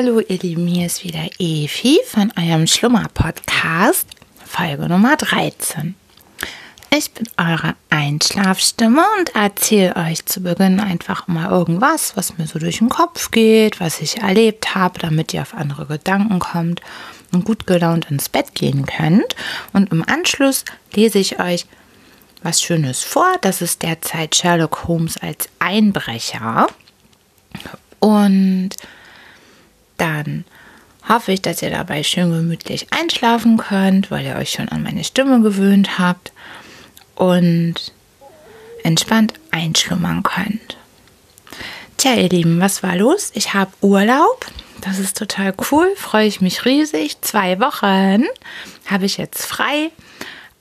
Hallo ihr Lieben, hier ist wieder Evi von eurem Schlummer-Podcast, Folge Nummer 13. Ich bin eure Einschlafstimme und erzähle euch zu Beginn einfach mal irgendwas, was mir so durch den Kopf geht, was ich erlebt habe, damit ihr auf andere Gedanken kommt und gut gelaunt ins Bett gehen könnt. Und im Anschluss lese ich euch was Schönes vor. Das ist derzeit Sherlock Holmes als Einbrecher. Und dann hoffe ich, dass ihr dabei schön gemütlich einschlafen könnt, weil ihr euch schon an meine Stimme gewöhnt habt und entspannt einschlummern könnt. Tja, ihr Lieben, was war los? Ich habe Urlaub. Das ist total cool, freue ich mich riesig. Zwei Wochen habe ich jetzt frei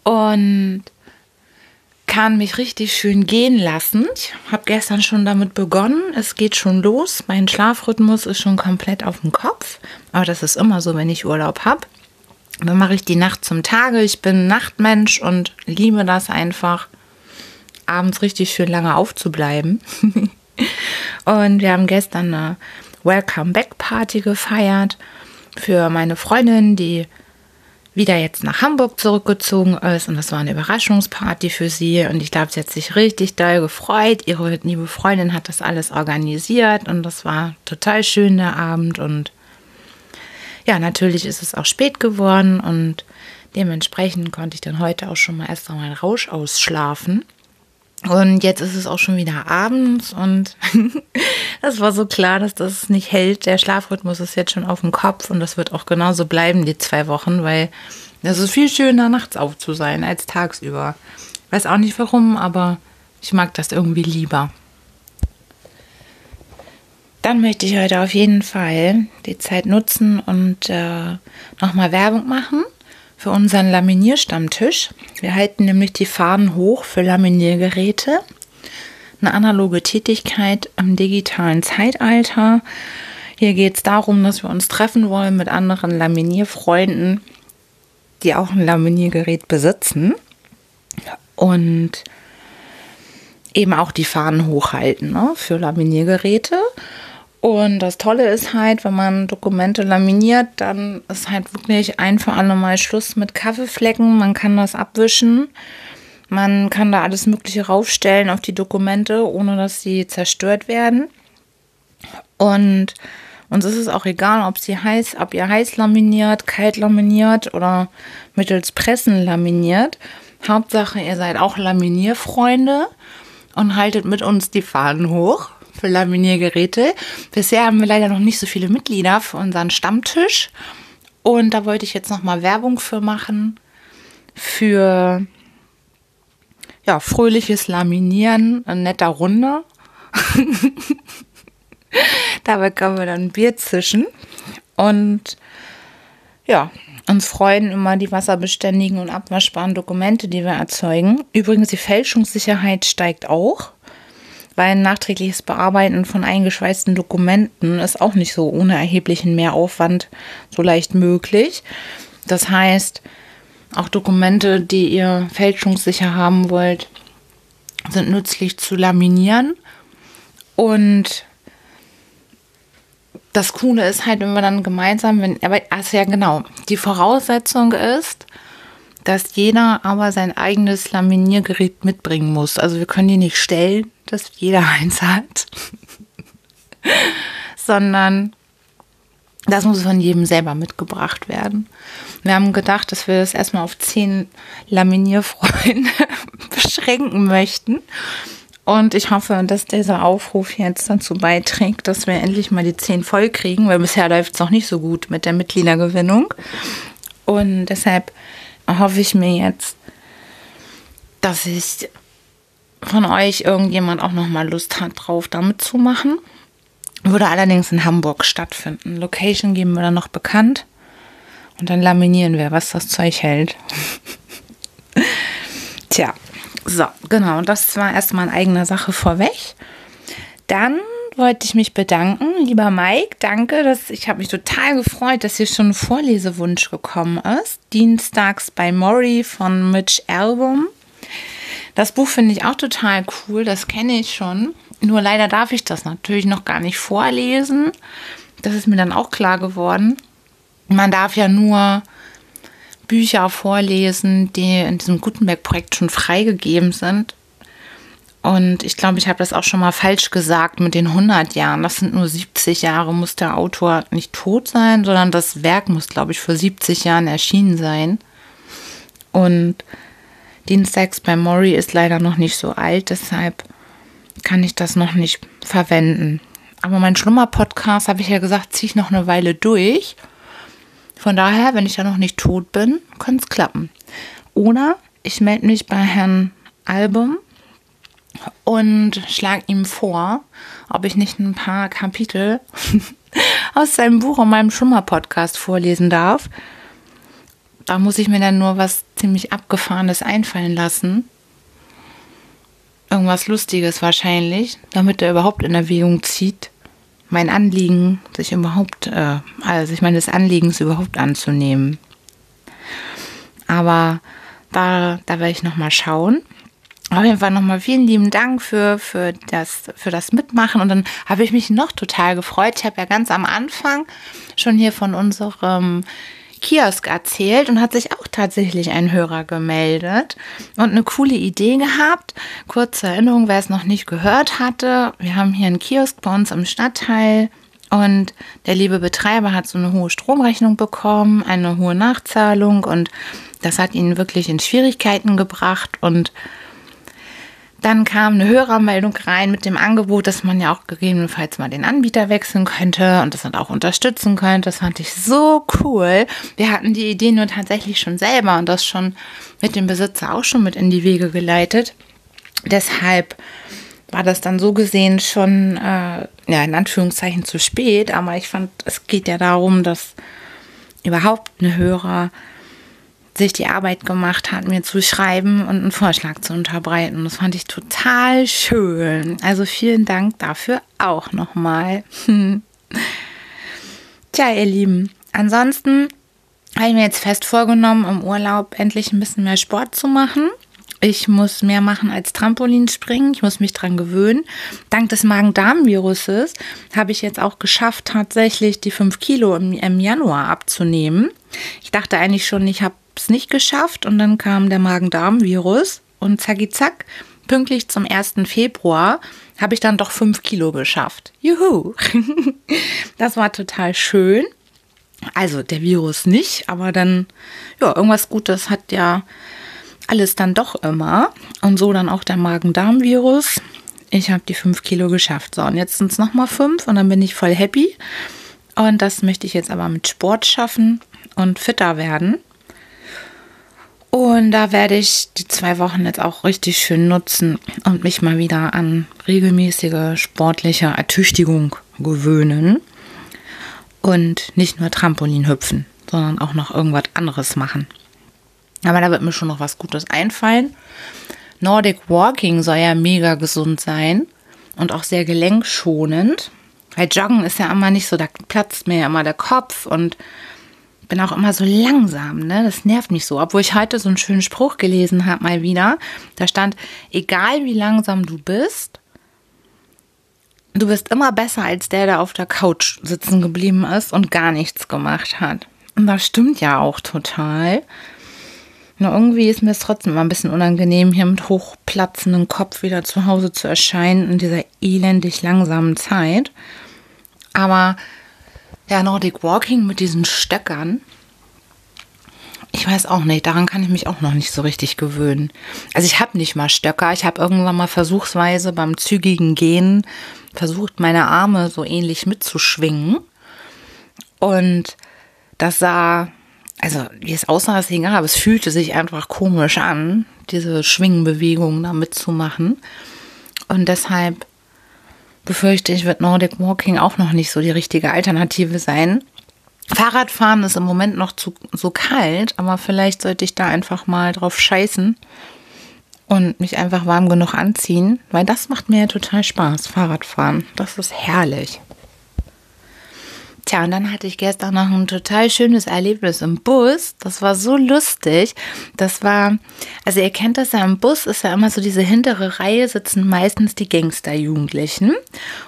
und kann mich richtig schön gehen lassen. Ich habe gestern schon damit begonnen. Es geht schon los. Mein Schlafrhythmus ist schon komplett auf dem Kopf. Aber das ist immer so, wenn ich Urlaub habe. Dann mache ich die Nacht zum Tage. Ich bin Nachtmensch und liebe das einfach, abends richtig schön lange aufzubleiben. und wir haben gestern eine Welcome Back Party gefeiert für meine Freundin, die wieder jetzt nach Hamburg zurückgezogen ist. Und das war eine Überraschungsparty für sie. Und ich glaube, sie hat sich richtig doll gefreut. Ihre liebe Freundin hat das alles organisiert. Und das war total schön der Abend. Und ja, natürlich ist es auch spät geworden. Und dementsprechend konnte ich dann heute auch schon mal erst einmal Rausch ausschlafen. Und jetzt ist es auch schon wieder abends. Und das war so klar, dass das nicht hält. Der Schlafrhythmus ist jetzt schon auf dem Kopf und das wird auch genauso bleiben, die zwei Wochen, weil es ist viel schöner, nachts auf zu sein als tagsüber. Weiß auch nicht warum, aber ich mag das irgendwie lieber. Dann möchte ich heute auf jeden Fall die Zeit nutzen und äh, nochmal Werbung machen für unseren Laminierstammtisch. Wir halten nämlich die Fahnen hoch für Laminiergeräte. Eine analoge Tätigkeit im digitalen Zeitalter. Hier geht es darum, dass wir uns treffen wollen mit anderen Laminierfreunden, die auch ein Laminiergerät besitzen. Und eben auch die Fahnen hochhalten ne, für Laminiergeräte. Und das Tolle ist halt, wenn man Dokumente laminiert, dann ist halt wirklich ein für alle Mal Schluss mit Kaffeeflecken. Man kann das abwischen. Man kann da alles Mögliche raufstellen auf die Dokumente, ohne dass sie zerstört werden. Und uns ist es auch egal, ob sie heiß, ob ihr heiß laminiert, kalt laminiert oder mittels Pressen laminiert. Hauptsache, ihr seid auch Laminierfreunde und haltet mit uns die Fahnen hoch für Laminiergeräte. Bisher haben wir leider noch nicht so viele Mitglieder für unseren Stammtisch. Und da wollte ich jetzt nochmal Werbung für machen. Für ja, fröhliches Laminieren, eine netter Runde. Dabei können wir dann ein Bier zischen. Und ja, uns freuen immer die wasserbeständigen und abwaschbaren Dokumente, die wir erzeugen. Übrigens, die Fälschungssicherheit steigt auch weil ein nachträgliches Bearbeiten von eingeschweißten Dokumenten ist auch nicht so ohne erheblichen Mehraufwand so leicht möglich. Das heißt, auch Dokumente, die ihr fälschungssicher haben wollt, sind nützlich zu laminieren. Und das Coole ist halt, wenn wir dann gemeinsam, wenn, aber also ja genau, die Voraussetzung ist, dass jeder aber sein eigenes Laminiergerät mitbringen muss. Also wir können die nicht stellen, dass jeder eins hat, sondern das muss von jedem selber mitgebracht werden. Wir haben gedacht, dass wir das erstmal auf zehn Laminierfreunde beschränken möchten. Und ich hoffe, dass dieser Aufruf jetzt dazu beiträgt, dass wir endlich mal die zehn voll kriegen, weil bisher läuft es noch nicht so gut mit der Mitgliedergewinnung. Und deshalb hoffe ich mir jetzt, dass ich von euch irgendjemand auch noch mal Lust hat, drauf damit zu machen. Würde allerdings in Hamburg stattfinden. Location geben wir dann noch bekannt. Und dann laminieren wir, was das Zeug hält. Tja, so, genau. Und das war erstmal in eigener Sache vorweg. Dann wollte ich mich bedanken, lieber Mike. Danke, dass ich habe mich total gefreut, dass hier schon ein Vorlesewunsch gekommen ist. Dienstags bei Mori von Mitch Album. Das Buch finde ich auch total cool, das kenne ich schon. Nur leider darf ich das natürlich noch gar nicht vorlesen, das ist mir dann auch klar geworden. Man darf ja nur Bücher vorlesen, die in diesem Gutenberg-Projekt schon freigegeben sind. Und ich glaube, ich habe das auch schon mal falsch gesagt mit den 100 Jahren. Das sind nur 70 Jahre, muss der Autor nicht tot sein, sondern das Werk muss, glaube ich, vor 70 Jahren erschienen sein. Und Dienstags bei Mori ist leider noch nicht so alt, deshalb kann ich das noch nicht verwenden. Aber mein Schlummer-Podcast, habe ich ja gesagt, ziehe ich noch eine Weile durch. Von daher, wenn ich ja noch nicht tot bin, kann es klappen. Oder ich melde mich bei Herrn Album und schlage ihm vor, ob ich nicht ein paar Kapitel aus seinem Buch und meinem Schlummer-Podcast vorlesen darf. Da muss ich mir dann nur was ziemlich Abgefahrenes einfallen lassen. Irgendwas Lustiges wahrscheinlich, damit er überhaupt in Erwägung zieht, mein Anliegen sich überhaupt, äh, also ich meine, des Anliegens überhaupt anzunehmen. Aber da, da werde ich nochmal schauen. Auf jeden Fall nochmal vielen lieben Dank für, für, das, für das Mitmachen. Und dann habe ich mich noch total gefreut. Ich habe ja ganz am Anfang schon hier von unserem Kiosk erzählt und hat sich auch tatsächlich ein Hörer gemeldet und eine coole Idee gehabt. Kurze Erinnerung, wer es noch nicht gehört hatte. Wir haben hier einen Kiosk bei uns im Stadtteil und der liebe Betreiber hat so eine hohe Stromrechnung bekommen, eine hohe Nachzahlung und das hat ihn wirklich in Schwierigkeiten gebracht und dann kam eine Hörermeldung rein mit dem Angebot, dass man ja auch gegebenenfalls mal den Anbieter wechseln könnte und das dann auch unterstützen könnte. Das fand ich so cool. Wir hatten die Idee nur tatsächlich schon selber und das schon mit dem Besitzer auch schon mit in die Wege geleitet. Deshalb war das dann so gesehen schon, äh, ja, in Anführungszeichen zu spät. Aber ich fand, es geht ja darum, dass überhaupt eine Hörer sich die Arbeit gemacht hat, mir zu schreiben und einen Vorschlag zu unterbreiten. Das fand ich total schön. Also vielen Dank dafür auch nochmal. Tja, ihr Lieben, ansonsten habe ich mir jetzt fest vorgenommen, im Urlaub endlich ein bisschen mehr Sport zu machen. Ich muss mehr machen als Trampolinspringen. Ich muss mich dran gewöhnen. Dank des Magen-Darm-Viruses habe ich jetzt auch geschafft, tatsächlich die 5 Kilo im, im Januar abzunehmen. Ich dachte eigentlich schon, ich habe es nicht geschafft und dann kam der Magen-Darm-Virus und zacki zack, pünktlich zum 1. Februar habe ich dann doch 5 Kilo geschafft. Juhu! das war total schön. Also der Virus nicht, aber dann, ja, irgendwas Gutes hat ja alles dann doch immer. Und so dann auch der Magen-Darm-Virus. Ich habe die 5 Kilo geschafft. So, und jetzt sind es nochmal 5 und dann bin ich voll happy. Und das möchte ich jetzt aber mit Sport schaffen und fitter werden. Und da werde ich die zwei Wochen jetzt auch richtig schön nutzen und mich mal wieder an regelmäßige sportliche Ertüchtigung gewöhnen. Und nicht nur Trampolin hüpfen, sondern auch noch irgendwas anderes machen. Aber da wird mir schon noch was Gutes einfallen. Nordic Walking soll ja mega gesund sein und auch sehr gelenkschonend. Weil Joggen ist ja immer nicht so, da platzt mir ja immer der Kopf und bin auch immer so langsam, ne? Das nervt mich so. Obwohl ich heute so einen schönen Spruch gelesen habe, mal wieder. Da stand, egal wie langsam du bist, du bist immer besser als der, der auf der Couch sitzen geblieben ist und gar nichts gemacht hat. Und das stimmt ja auch total. Nur irgendwie ist mir es trotzdem immer ein bisschen unangenehm, hier mit hochplatzendem Kopf wieder zu Hause zu erscheinen in dieser elendig langsamen Zeit. Aber ja, Nordic Walking mit diesen Stöckern. Ich weiß auch nicht, daran kann ich mich auch noch nicht so richtig gewöhnen. Also ich habe nicht mal Stöcker. Ich habe irgendwann mal versuchsweise beim zügigen Gehen versucht, meine Arme so ähnlich mitzuschwingen. Und das sah, also wie es aussah, ist egal, aber es fühlte sich einfach komisch an, diese Schwingenbewegungen da mitzumachen. Und deshalb befürchte ich, wird Nordic Walking auch noch nicht so die richtige Alternative sein. Fahrradfahren ist im Moment noch zu, so kalt, aber vielleicht sollte ich da einfach mal drauf scheißen und mich einfach warm genug anziehen, weil das macht mir ja total Spaß, Fahrradfahren. Das ist herrlich. Tja, und dann hatte ich gestern noch ein total schönes Erlebnis im Bus. Das war so lustig. Das war, also ihr kennt das ja im Bus, ist ja immer so diese hintere Reihe sitzen meistens die Gangsterjugendlichen.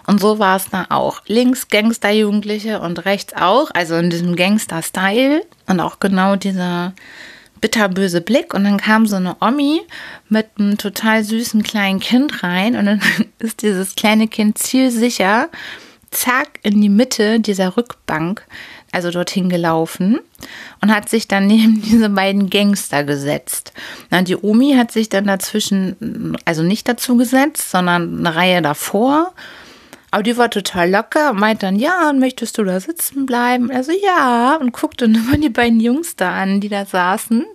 Und so war es da auch. Links Gangsterjugendliche und rechts auch, also in diesem Gangster-Style. Und auch genau dieser bitterböse Blick und dann kam so eine Omi mit einem total süßen kleinen Kind rein und dann ist dieses kleine Kind zielsicher zack in die Mitte dieser Rückbank, also dorthin gelaufen und hat sich dann neben diese beiden Gangster gesetzt. Na, die Omi hat sich dann dazwischen, also nicht dazu gesetzt, sondern eine Reihe davor. Aber die war total locker, meint dann, ja, möchtest du da sitzen bleiben? Also ja, und guckte immer die beiden Jungs da an, die da saßen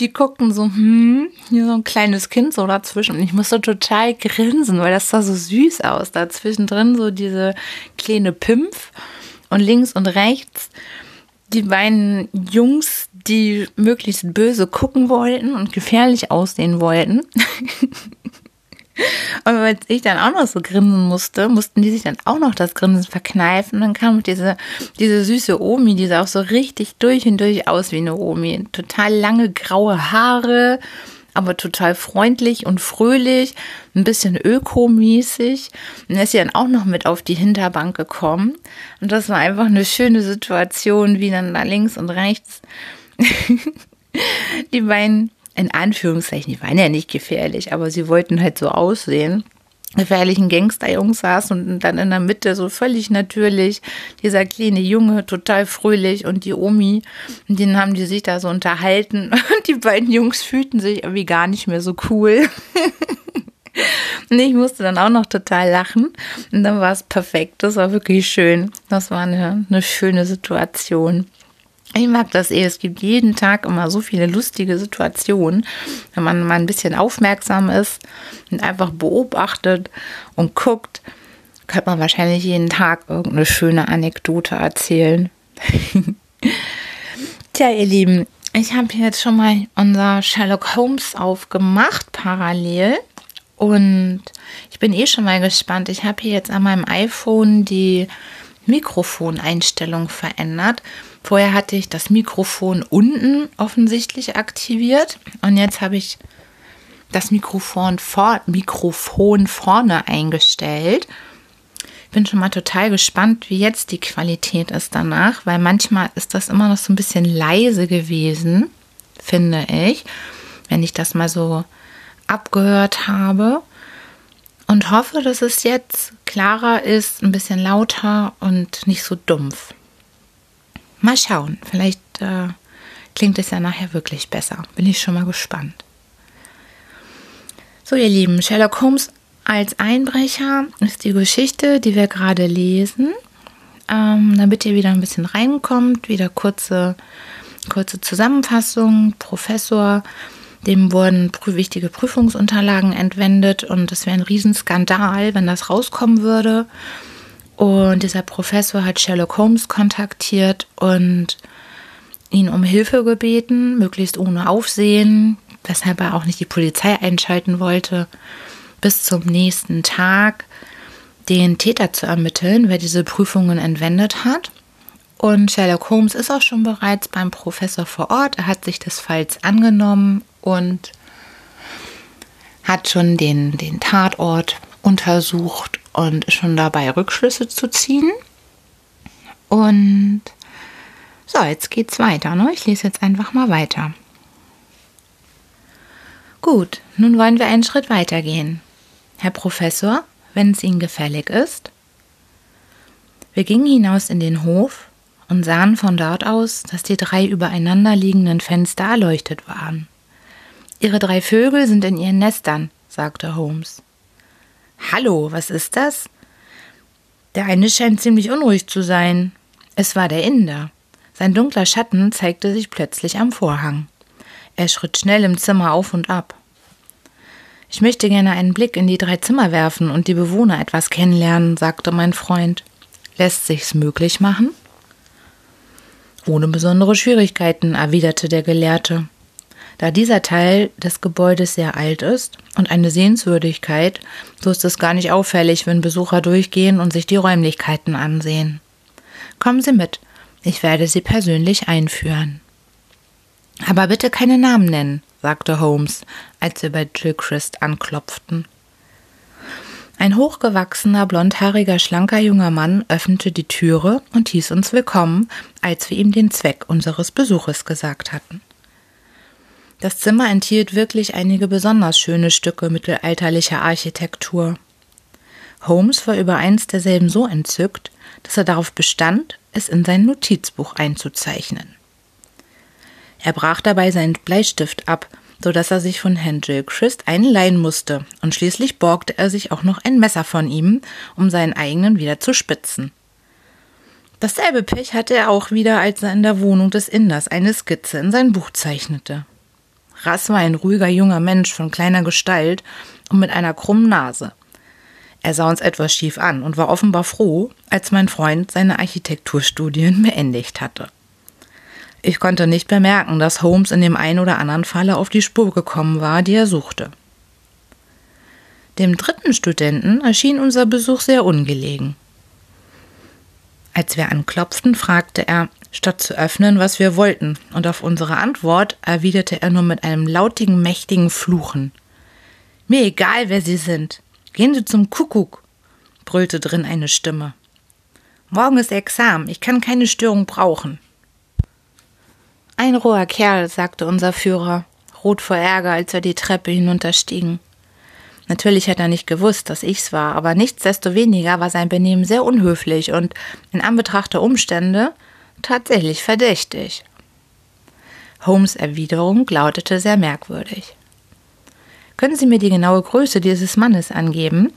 die guckten so, hm, hier so ein kleines Kind so dazwischen. Und ich musste total grinsen, weil das sah so süß aus. Dazwischen drin so diese kleine Pimpf und links und rechts die beiden Jungs, die möglichst böse gucken wollten und gefährlich aussehen wollten. Und weil ich dann auch noch so grinsen musste, mussten die sich dann auch noch das Grinsen verkneifen. Und dann kam diese, diese süße Omi, die sah auch so richtig durch und durch aus wie eine Omi. Total lange graue Haare, aber total freundlich und fröhlich, ein bisschen ökomäßig. Und ist sie dann auch noch mit auf die Hinterbank gekommen. Und das war einfach eine schöne Situation, wie dann da links und rechts die beiden in Anführungszeichen, die waren ja nicht gefährlich, aber sie wollten halt so aussehen. Gefährlichen Gangsterjungs saß und dann in der Mitte so völlig natürlich. Dieser kleine Junge, total fröhlich und die Omi, und den haben die sich da so unterhalten. Und die beiden Jungs fühlten sich irgendwie gar nicht mehr so cool. und ich musste dann auch noch total lachen. Und dann war es perfekt, das war wirklich schön, das war eine, eine schöne Situation. Ich mag das eh. Es gibt jeden Tag immer so viele lustige Situationen. Wenn man mal ein bisschen aufmerksam ist und einfach beobachtet und guckt, könnte man wahrscheinlich jeden Tag irgendeine schöne Anekdote erzählen. Tja, ihr Lieben, ich habe jetzt schon mal unser Sherlock Holmes aufgemacht, parallel. Und ich bin eh schon mal gespannt. Ich habe hier jetzt an meinem iPhone die Mikrofoneinstellung verändert. Vorher hatte ich das Mikrofon unten offensichtlich aktiviert und jetzt habe ich das Mikrofon, vor, Mikrofon vorne eingestellt. Ich bin schon mal total gespannt, wie jetzt die Qualität ist danach, weil manchmal ist das immer noch so ein bisschen leise gewesen, finde ich, wenn ich das mal so abgehört habe. Und hoffe, dass es jetzt klarer ist, ein bisschen lauter und nicht so dumpf. Mal schauen, vielleicht äh, klingt es ja nachher wirklich besser. Bin ich schon mal gespannt. So, ihr Lieben, Sherlock Holmes als Einbrecher ist die Geschichte, die wir gerade lesen. Ähm, damit ihr wieder ein bisschen reinkommt, wieder kurze, kurze Zusammenfassung. Professor, dem wurden wichtige Prüfungsunterlagen entwendet und es wäre ein Riesenskandal, wenn das rauskommen würde. Und dieser Professor hat Sherlock Holmes kontaktiert und ihn um Hilfe gebeten, möglichst ohne Aufsehen, weshalb er auch nicht die Polizei einschalten wollte, bis zum nächsten Tag den Täter zu ermitteln, wer diese Prüfungen entwendet hat. Und Sherlock Holmes ist auch schon bereits beim Professor vor Ort. Er hat sich des Falls angenommen und hat schon den, den Tatort untersucht und schon dabei, Rückschlüsse zu ziehen. Und so, jetzt geht's weiter. Ne? Ich lese jetzt einfach mal weiter. Gut, nun wollen wir einen Schritt weiter gehen. Herr Professor, wenn es Ihnen gefällig ist. Wir gingen hinaus in den Hof und sahen von dort aus, dass die drei übereinander liegenden Fenster erleuchtet waren. Ihre drei Vögel sind in ihren Nestern, sagte Holmes. Hallo, was ist das? Der eine scheint ziemlich unruhig zu sein. Es war der Inder. Sein dunkler Schatten zeigte sich plötzlich am Vorhang. Er schritt schnell im Zimmer auf und ab. Ich möchte gerne einen Blick in die drei Zimmer werfen und die Bewohner etwas kennenlernen, sagte mein Freund. Lässt sich's möglich machen? Ohne besondere Schwierigkeiten, erwiderte der Gelehrte. Da dieser Teil des Gebäudes sehr alt ist und eine Sehenswürdigkeit, so ist es gar nicht auffällig, wenn Besucher durchgehen und sich die Räumlichkeiten ansehen. Kommen Sie mit, ich werde Sie persönlich einführen. Aber bitte keine Namen nennen, sagte Holmes, als wir bei Gilchrist anklopften. Ein hochgewachsener, blondhaariger, schlanker junger Mann öffnete die Türe und hieß uns willkommen, als wir ihm den Zweck unseres Besuches gesagt hatten. Das Zimmer enthielt wirklich einige besonders schöne Stücke mittelalterlicher Architektur. Holmes war über eins derselben so entzückt, dass er darauf bestand, es in sein Notizbuch einzuzeichnen. Er brach dabei seinen Bleistift ab, so dass er sich von Herrn Gilchrist einen leihen musste, und schließlich borgte er sich auch noch ein Messer von ihm, um seinen eigenen wieder zu spitzen. Dasselbe Pech hatte er auch wieder, als er in der Wohnung des Inders eine Skizze in sein Buch zeichnete. Rass war ein ruhiger junger Mensch von kleiner Gestalt und mit einer krummen Nase. Er sah uns etwas schief an und war offenbar froh, als mein Freund seine Architekturstudien beendigt hatte. Ich konnte nicht bemerken, dass Holmes in dem einen oder anderen Falle auf die Spur gekommen war, die er suchte. Dem dritten Studenten erschien unser Besuch sehr ungelegen. Als wir anklopften, fragte er, statt zu öffnen, was wir wollten, und auf unsere Antwort erwiderte er nur mit einem lautigen, mächtigen Fluchen. Mir egal, wer Sie sind. Gehen Sie zum Kuckuck, brüllte drin eine Stimme. Morgen ist Examen, ich kann keine Störung brauchen. Ein roher Kerl, sagte unser Führer, rot vor Ärger, als wir die Treppe hinunterstiegen. Natürlich hat er nicht gewusst, dass ich's war, aber nichtsdestoweniger war sein Benehmen sehr unhöflich und in Anbetracht der Umstände tatsächlich verdächtig. Holmes Erwiderung lautete sehr merkwürdig. Können Sie mir die genaue Größe dieses Mannes angeben?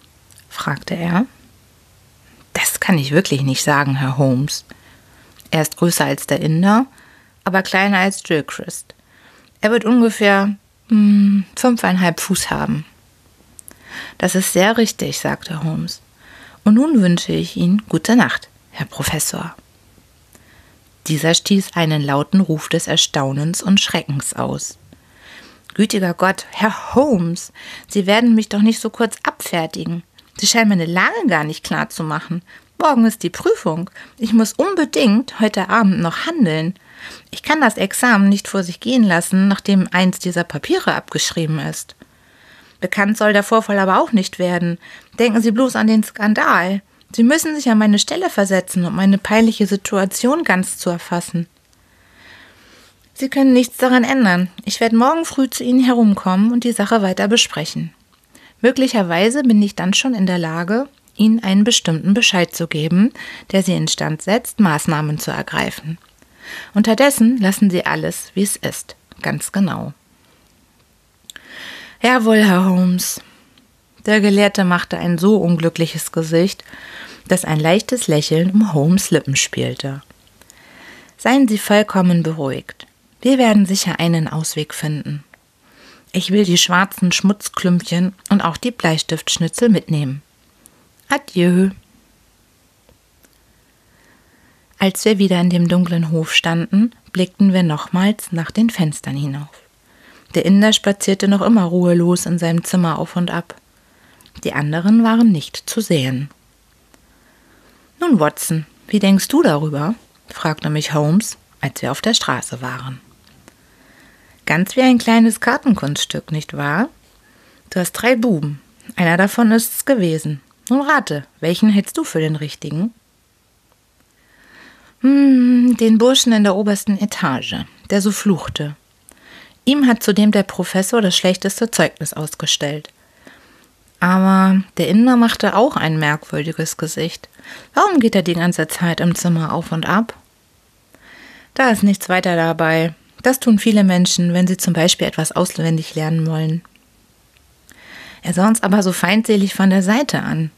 fragte er. Das kann ich wirklich nicht sagen, Herr Holmes. Er ist größer als der Inder, aber kleiner als Gilchrist. Er wird ungefähr hm, fünfeinhalb Fuß haben. Das ist sehr richtig, sagte Holmes. Und nun wünsche ich Ihnen gute Nacht, Herr Professor. Dieser stieß einen lauten Ruf des Erstaunens und Schreckens aus. Gütiger Gott, Herr Holmes, Sie werden mich doch nicht so kurz abfertigen. Sie scheinen meine Lage gar nicht klar zu machen. Morgen ist die Prüfung. Ich muss unbedingt heute Abend noch handeln. Ich kann das Examen nicht vor sich gehen lassen, nachdem eins dieser Papiere abgeschrieben ist. Bekannt soll der Vorfall aber auch nicht werden. Denken Sie bloß an den Skandal. Sie müssen sich an meine Stelle versetzen, um meine peinliche Situation ganz zu erfassen. Sie können nichts daran ändern. Ich werde morgen früh zu Ihnen herumkommen und die Sache weiter besprechen. Möglicherweise bin ich dann schon in der Lage, Ihnen einen bestimmten Bescheid zu geben, der Sie instand setzt, Maßnahmen zu ergreifen. Unterdessen lassen Sie alles, wie es ist, ganz genau. Jawohl, Herr Holmes. Der Gelehrte machte ein so unglückliches Gesicht, dass ein leichtes Lächeln um Holmes Lippen spielte. Seien Sie vollkommen beruhigt. Wir werden sicher einen Ausweg finden. Ich will die schwarzen Schmutzklümpchen und auch die Bleistiftschnitzel mitnehmen. Adieu. Als wir wieder in dem dunklen Hof standen, blickten wir nochmals nach den Fenstern hinauf. Der Inder spazierte noch immer ruhelos in seinem Zimmer auf und ab. Die anderen waren nicht zu sehen. Nun, Watson, wie denkst du darüber? fragte mich Holmes, als wir auf der Straße waren. Ganz wie ein kleines Kartenkunststück, nicht wahr? Du hast drei Buben. Einer davon ist's gewesen. Nun rate, welchen hältst du für den richtigen? Hm, den Burschen in der obersten Etage, der so fluchte. Ihm hat zudem der Professor das schlechteste Zeugnis ausgestellt. Aber der Inder machte auch ein merkwürdiges Gesicht. Warum geht er die ganze Zeit im Zimmer auf und ab? Da ist nichts weiter dabei. Das tun viele Menschen, wenn sie zum Beispiel etwas auswendig lernen wollen. Er sah uns aber so feindselig von der Seite an.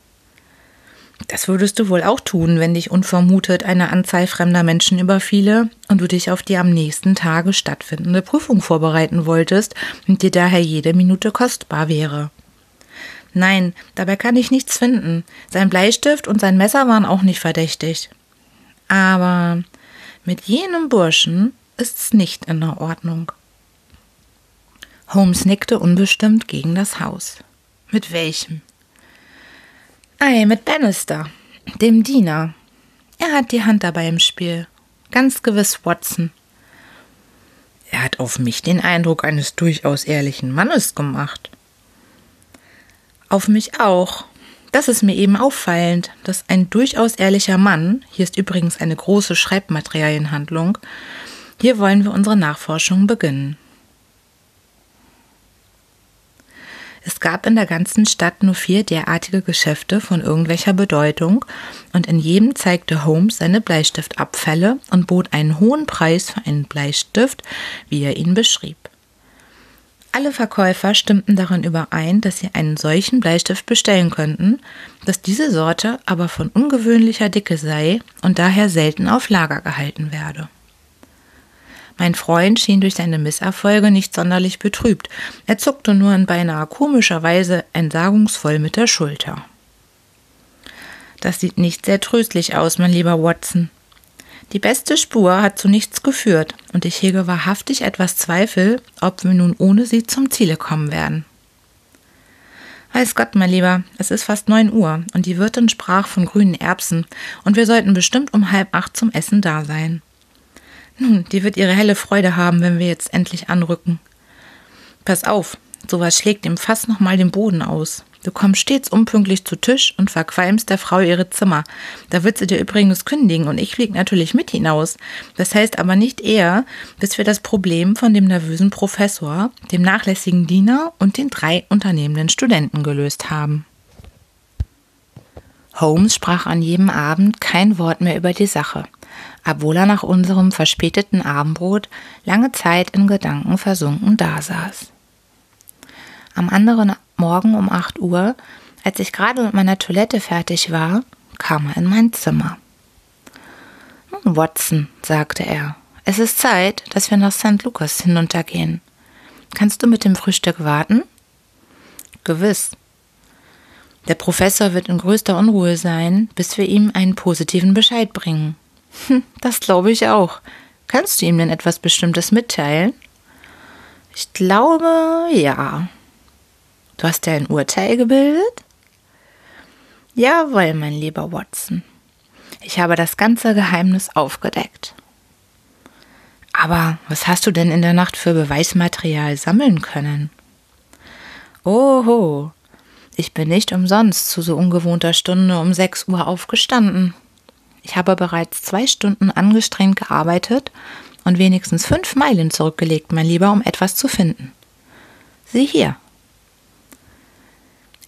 Das würdest du wohl auch tun, wenn dich unvermutet eine Anzahl fremder Menschen überfiele und du dich auf die am nächsten Tage stattfindende Prüfung vorbereiten wolltest und dir daher jede Minute kostbar wäre. Nein, dabei kann ich nichts finden. Sein Bleistift und sein Messer waren auch nicht verdächtig. Aber mit jenem Burschen ist's nicht in der Ordnung. Holmes nickte unbestimmt gegen das Haus. Mit welchem? Ei, mit Bannister, dem Diener. Er hat die Hand dabei im Spiel. Ganz gewiss Watson. Er hat auf mich den Eindruck eines durchaus ehrlichen Mannes gemacht. Auf mich auch. Das ist mir eben auffallend, dass ein durchaus ehrlicher Mann, hier ist übrigens eine große Schreibmaterialienhandlung, hier wollen wir unsere Nachforschungen beginnen. Es gab in der ganzen Stadt nur vier derartige Geschäfte von irgendwelcher Bedeutung, und in jedem zeigte Holmes seine Bleistiftabfälle und bot einen hohen Preis für einen Bleistift, wie er ihn beschrieb. Alle Verkäufer stimmten darin überein, dass sie einen solchen Bleistift bestellen könnten, dass diese Sorte aber von ungewöhnlicher Dicke sei und daher selten auf Lager gehalten werde. Mein Freund schien durch seine Misserfolge nicht sonderlich betrübt. Er zuckte nur in beinahe komischer Weise entsagungsvoll mit der Schulter. Das sieht nicht sehr tröstlich aus, mein lieber Watson. Die beste Spur hat zu nichts geführt, und ich hege wahrhaftig etwas Zweifel, ob wir nun ohne sie zum Ziele kommen werden. Weiß Gott, mein Lieber, es ist fast neun Uhr, und die Wirtin sprach von grünen Erbsen, und wir sollten bestimmt um halb acht zum Essen da sein. Nun, die wird ihre helle Freude haben, wenn wir jetzt endlich anrücken. Pass auf, sowas schlägt ihm fast nochmal den Boden aus. Du kommst stets unpünktlich zu Tisch und verqualmst der Frau ihre Zimmer. Da wird sie dir übrigens kündigen und ich flieg natürlich mit hinaus. Das heißt aber nicht eher, bis wir das Problem von dem nervösen Professor, dem nachlässigen Diener und den drei unternehmenden Studenten gelöst haben. Holmes sprach an jedem Abend kein Wort mehr über die Sache obwohl er nach unserem verspäteten Abendbrot lange Zeit in Gedanken versunken dasaß. Am anderen Morgen um acht Uhr, als ich gerade mit meiner Toilette fertig war, kam er in mein Zimmer. Watson, sagte er, es ist Zeit, dass wir nach St. Lucas hinuntergehen. Kannst du mit dem Frühstück warten? Gewiss. Der Professor wird in größter Unruhe sein, bis wir ihm einen positiven Bescheid bringen. Hm, das glaube ich auch. Kannst du ihm denn etwas Bestimmtes mitteilen? Ich glaube, ja. Du hast ja ein Urteil gebildet? Jawohl, mein lieber Watson. Ich habe das ganze Geheimnis aufgedeckt. Aber was hast du denn in der Nacht für Beweismaterial sammeln können? Oho, ich bin nicht umsonst zu so ungewohnter Stunde um sechs Uhr aufgestanden. Ich habe bereits zwei Stunden angestrengt gearbeitet und wenigstens fünf Meilen zurückgelegt, mein Lieber, um etwas zu finden. Sieh hier.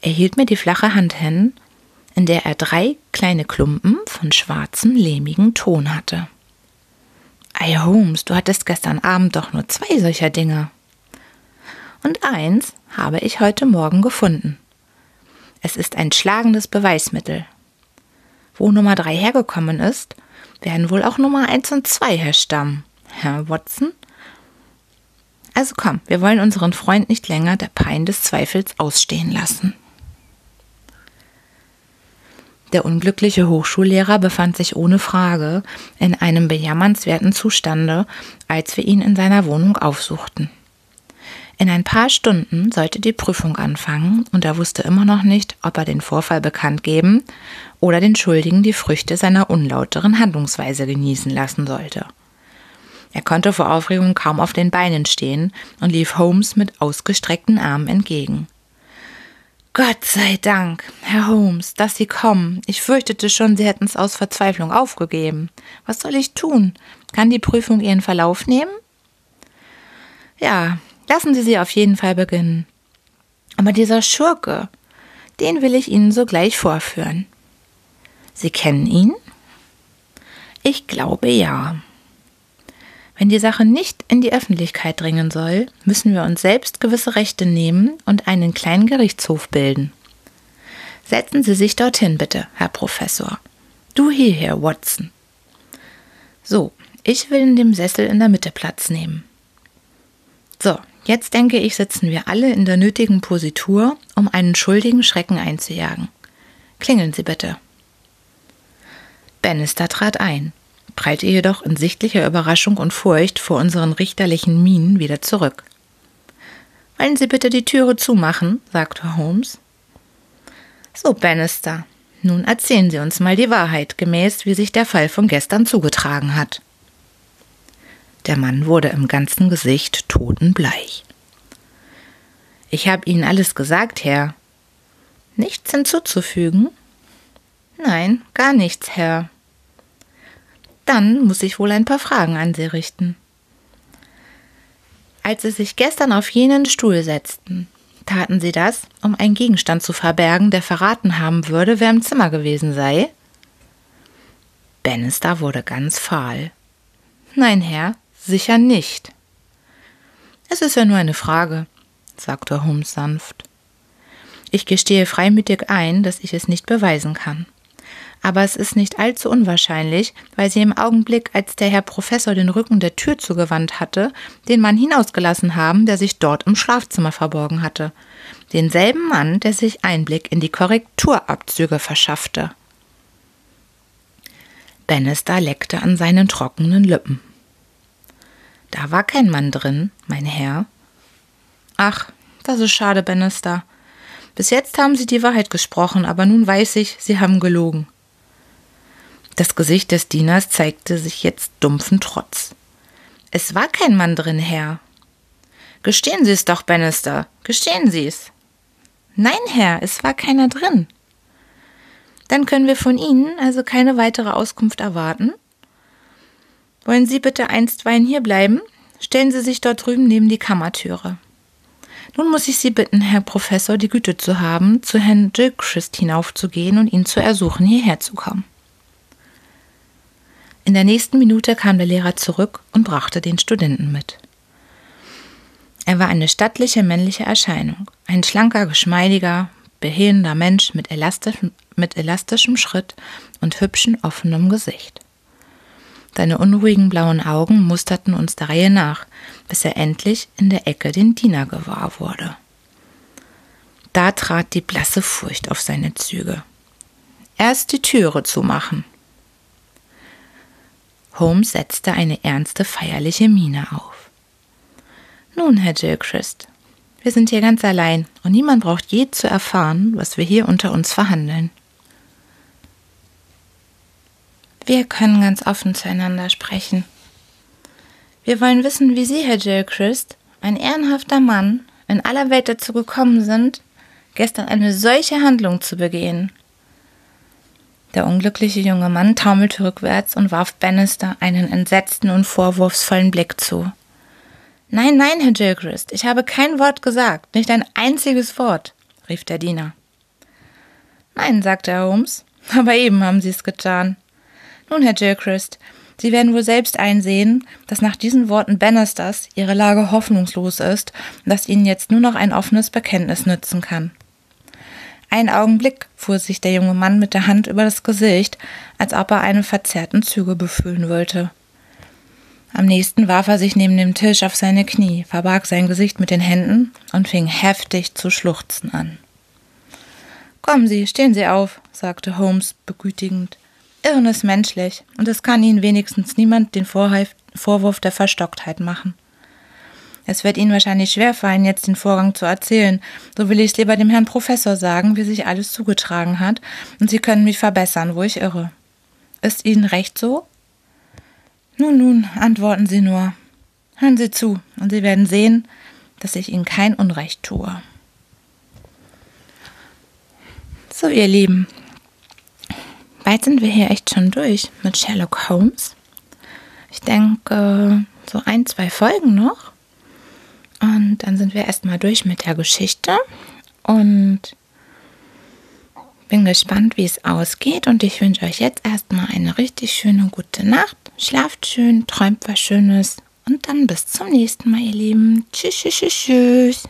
Er hielt mir die flache Hand hin, in der er drei kleine Klumpen von schwarzem, lehmigem Ton hatte. Ei, Holmes, du hattest gestern Abend doch nur zwei solcher Dinge. Und eins habe ich heute Morgen gefunden. Es ist ein schlagendes Beweismittel, wo Nummer 3 hergekommen ist, werden wohl auch Nummer 1 und 2 herstammen. Herr Watson? Also komm, wir wollen unseren Freund nicht länger der Pein des Zweifels ausstehen lassen. Der unglückliche Hochschullehrer befand sich ohne Frage in einem bejammernswerten Zustande, als wir ihn in seiner Wohnung aufsuchten. In ein paar Stunden sollte die Prüfung anfangen und er wusste immer noch nicht, ob er den Vorfall bekannt geben oder den Schuldigen die Früchte seiner unlauteren Handlungsweise genießen lassen sollte. Er konnte vor Aufregung kaum auf den Beinen stehen und lief Holmes mit ausgestreckten Armen entgegen. Gott sei Dank, Herr Holmes, dass Sie kommen. Ich fürchtete schon, Sie hätten es aus Verzweiflung aufgegeben. Was soll ich tun? Kann die Prüfung Ihren Verlauf nehmen? Ja, lassen Sie sie auf jeden Fall beginnen. Aber dieser Schurke, den will ich Ihnen sogleich vorführen. Sie kennen ihn? Ich glaube ja. Wenn die Sache nicht in die Öffentlichkeit dringen soll, müssen wir uns selbst gewisse Rechte nehmen und einen kleinen Gerichtshof bilden. Setzen Sie sich dorthin, bitte, Herr Professor. Du hierher, Watson. So, ich will in dem Sessel in der Mitte Platz nehmen. So, jetzt denke ich, sitzen wir alle in der nötigen Positur, um einen schuldigen Schrecken einzujagen. Klingeln Sie bitte. Bannister trat ein, prallte jedoch in sichtlicher Überraschung und Furcht vor unseren richterlichen Mienen wieder zurück. Wollen Sie bitte die Türe zumachen? sagte Holmes. So, Bannister, Nun erzählen Sie uns mal die Wahrheit, gemäß wie sich der Fall von gestern zugetragen hat. Der Mann wurde im ganzen Gesicht totenbleich. Ich habe Ihnen alles gesagt, Herr. Nichts hinzuzufügen? Nein, gar nichts, Herr. Dann muss ich wohl ein paar Fragen an Sie richten. Als Sie sich gestern auf jenen Stuhl setzten, taten Sie das, um einen Gegenstand zu verbergen, der verraten haben würde, wer im Zimmer gewesen sei? Bannister wurde ganz fahl. Nein, Herr, sicher nicht. Es ist ja nur eine Frage, sagte Holmes sanft. Ich gestehe freimütig ein, dass ich es nicht beweisen kann aber es ist nicht allzu unwahrscheinlich, weil sie im Augenblick, als der Herr Professor den Rücken der Tür zugewandt hatte, den Mann hinausgelassen haben, der sich dort im Schlafzimmer verborgen hatte. Denselben Mann, der sich Einblick in die Korrekturabzüge verschaffte. Bannister leckte an seinen trockenen Lippen. Da war kein Mann drin, mein Herr. Ach, das ist schade, Bannister. Bis jetzt haben Sie die Wahrheit gesprochen, aber nun weiß ich, Sie haben gelogen. Das Gesicht des Dieners zeigte sich jetzt dumpfen Trotz. Es war kein Mann drin, Herr. Gestehen Sie es doch, Bannister. Gestehen Sie es. Nein, Herr, es war keiner drin. Dann können wir von Ihnen also keine weitere Auskunft erwarten. Wollen Sie bitte einstweilen hier bleiben? Stellen Sie sich dort drüben neben die Kammertüre. Nun muss ich Sie bitten, Herr Professor, die Güte zu haben, zu Herrn Gilchrist hinaufzugehen und ihn zu ersuchen, hierher zu kommen. In der nächsten Minute kam der Lehrer zurück und brachte den Studenten mit. Er war eine stattliche männliche Erscheinung, ein schlanker, geschmeidiger, behehender Mensch mit, elastischem, mit elastischem Schritt und hübschen, offenem Gesicht. Seine unruhigen blauen Augen musterten uns der Reihe nach, bis er endlich in der Ecke den Diener gewahr wurde. Da trat die blasse Furcht auf seine Züge. Erst die Türe zumachen, Holmes setzte eine ernste, feierliche Miene auf. Nun, Herr Gilchrist, wir sind hier ganz allein und niemand braucht je zu erfahren, was wir hier unter uns verhandeln. Wir können ganz offen zueinander sprechen. Wir wollen wissen, wie Sie, Herr Gilchrist, ein ehrenhafter Mann, in aller Welt dazu gekommen sind, gestern eine solche Handlung zu begehen. Der unglückliche junge Mann taumelte rückwärts und warf Bannister einen entsetzten und vorwurfsvollen Blick zu. Nein, nein, Herr Gilchrist, ich habe kein Wort gesagt, nicht ein einziges Wort, rief der Diener. Nein, sagte Herr Holmes, aber eben haben Sie es getan. Nun, Herr Gilchrist, Sie werden wohl selbst einsehen, dass nach diesen Worten Bannisters Ihre Lage hoffnungslos ist und dass Ihnen jetzt nur noch ein offenes Bekenntnis nützen kann. Ein Augenblick fuhr sich der junge Mann mit der Hand über das Gesicht, als ob er eine verzerrten Züge befühlen wollte. Am nächsten warf er sich neben dem Tisch auf seine Knie, verbarg sein Gesicht mit den Händen und fing heftig zu schluchzen an. Kommen Sie, stehen Sie auf, sagte Holmes begütigend. Irren ist menschlich, und es kann Ihnen wenigstens niemand den Vorwurf der Verstocktheit machen. Es wird Ihnen wahrscheinlich schwerfallen, jetzt den Vorgang zu erzählen. So will ich es lieber dem Herrn Professor sagen, wie sich alles zugetragen hat, und Sie können mich verbessern, wo ich irre. Ist Ihnen recht so? Nun, nun, antworten Sie nur. Hören Sie zu, und Sie werden sehen, dass ich Ihnen kein Unrecht tue. So, ihr Lieben, bald sind wir hier echt schon durch mit Sherlock Holmes. Ich denke, so ein, zwei Folgen noch. Und dann sind wir erstmal durch mit der Geschichte und bin gespannt, wie es ausgeht. Und ich wünsche euch jetzt erstmal eine richtig schöne gute Nacht. Schlaft schön, träumt was Schönes und dann bis zum nächsten Mal, ihr Lieben. Tschüss, tschüss, tschüss.